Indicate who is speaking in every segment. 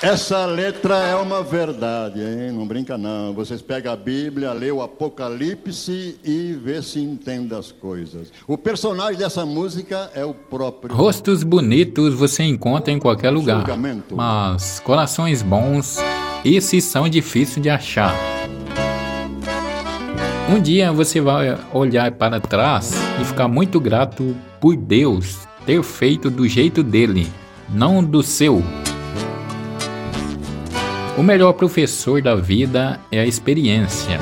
Speaker 1: Essa letra é uma verdade, hein? Não brinca não. Vocês pegam a Bíblia, lê o Apocalipse e vê se entende as coisas. O personagem dessa música é o próprio.
Speaker 2: Rostos bonitos você encontra em qualquer lugar, mas corações bons, esses são difíceis de achar. Um dia você vai olhar para trás e ficar muito grato por Deus ter feito do jeito dele, não do seu. O melhor professor da vida é a experiência.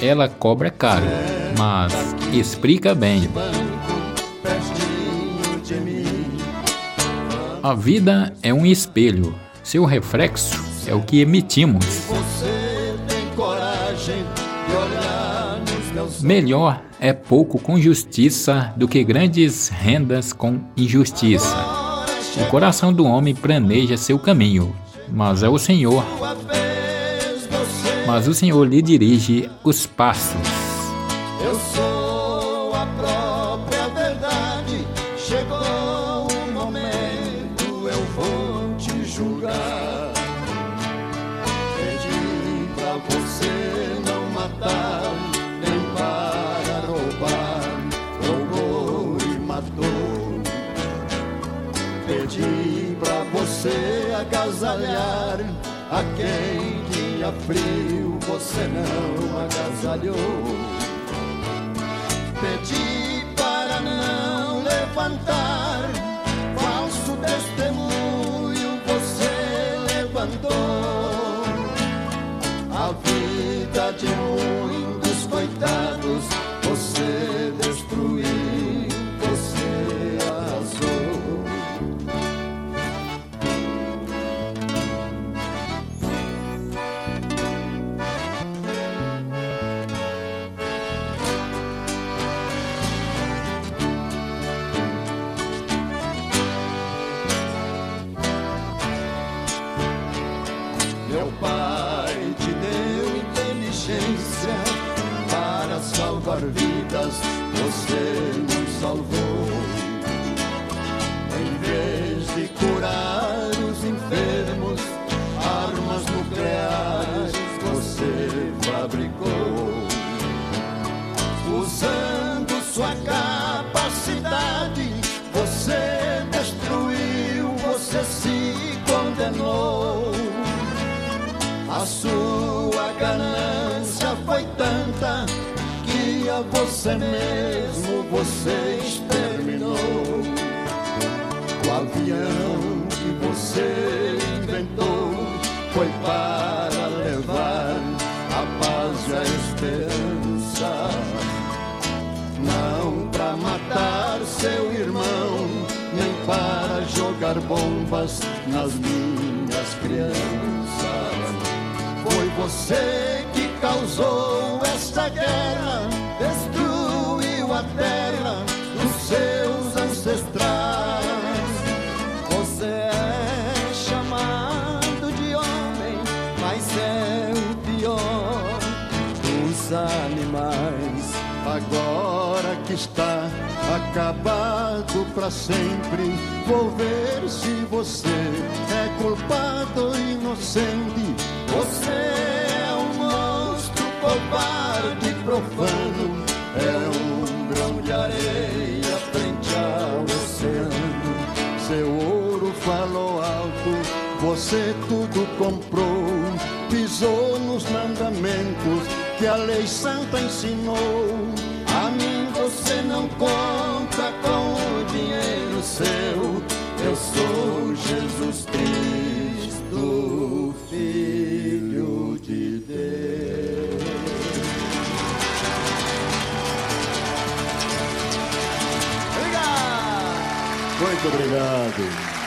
Speaker 2: Ela cobra caro, mas explica bem. A vida é um espelho. Seu reflexo é o que emitimos. Melhor é pouco com justiça do que grandes rendas com injustiça. O coração do homem planeja seu caminho, mas é o Senhor. Mas o Senhor lhe dirige os passos.
Speaker 3: Agasalhar a quem tinha frio, você não agasalhou. Pedi para não levantar falso testemunho, você levantou. A vida de muitos você não salvou. Você mesmo você exterminou. O avião que você inventou foi para levar a paz e a esperança. Não para matar seu irmão, nem para jogar bombas nas minhas crianças. Foi você que causou essa guerra, destruiu a terra dos seus ancestrais. Você é chamado de homem, mas é o pior dos animais.
Speaker 1: Agora que está acabado para sempre, vou ver se você é culpado ou inocente.
Speaker 3: Você é um monstro covarde, profano,
Speaker 1: você tudo comprou, pisou nos mandamentos que a lei santa ensinou.
Speaker 3: A mim você não conta com o dinheiro seu. Eu sou Jesus Cristo, Filho de Deus. Obrigado!
Speaker 1: Muito obrigado.